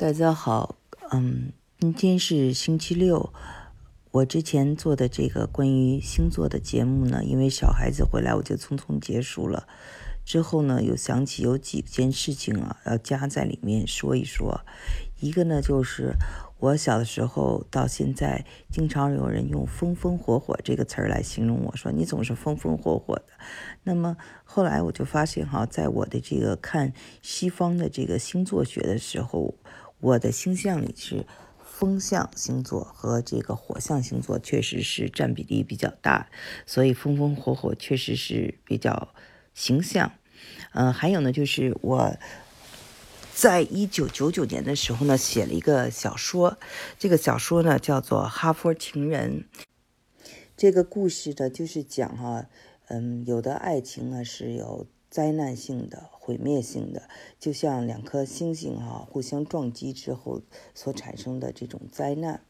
大家好，嗯，今天是星期六。我之前做的这个关于星座的节目呢，因为小孩子回来，我就匆匆结束了。之后呢，又想起有几件事情啊，要加在里面说一说。一个呢，就是我小的时候到现在，经常有人用“风风火火”这个词儿来形容我，说你总是风风火火的。那么后来我就发现哈，在我的这个看西方的这个星座学的时候。我的星象里是风象星座和这个火象星座，确实是占比例比较大，所以风风火火确实是比较形象。嗯，还有呢，就是我在一九九九年的时候呢，写了一个小说，这个小说呢叫做《哈佛情人》。这个故事呢，就是讲哈，嗯，有的爱情呢是有。灾难性的、毁灭性的，就像两颗星星哈互相撞击之后所产生的这种灾难。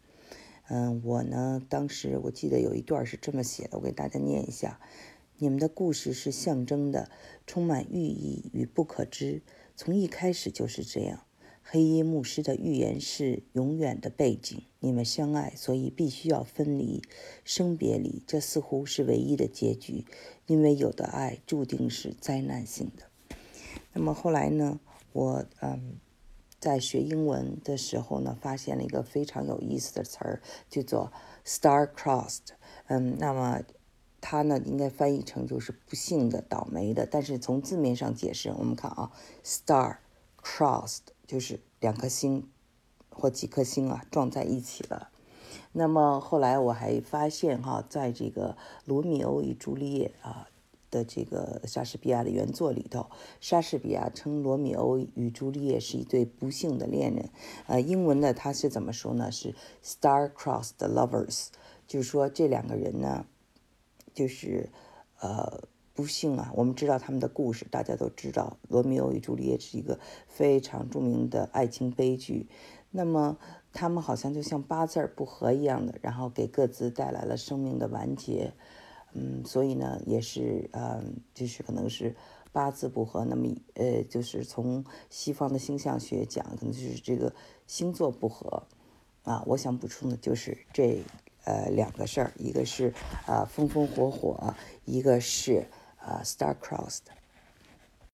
嗯，我呢，当时我记得有一段是这么写的，我给大家念一下：你们的故事是象征的，充满寓意与不可知，从一开始就是这样。黑衣牧师的预言是永远的背景。你们相爱，所以必须要分离，生别离，这似乎是唯一的结局，因为有的爱注定是灾难性的。那么后来呢？我嗯，在学英文的时候呢，发现了一个非常有意思的词儿，叫做 “star-crossed”。嗯，那么它呢，应该翻译成就是不幸的、倒霉的。但是从字面上解释，我们看啊，“star-crossed” 就是两颗星或几颗星啊撞在一起了。那么后来我还发现哈，在这个《罗密欧与朱丽叶》啊的这个莎士比亚的原作里头，莎士比亚称罗密欧与朱丽叶是一对不幸的恋人。呃，英文呢他是怎么说呢？是 star-crossed lovers，就是说这两个人呢，就是呃。不幸啊，我们知道他们的故事，大家都知道，《罗密欧与朱丽叶》是一个非常著名的爱情悲剧。那么他们好像就像八字不合一样的，然后给各自带来了生命的完结。嗯，所以呢，也是嗯，就是可能是八字不合。那么呃，就是从西方的星象学讲，可能就是这个星座不合。啊，我想补充的就是这呃两个事儿，一个是啊风风火火，一个是。Uh, star-crossed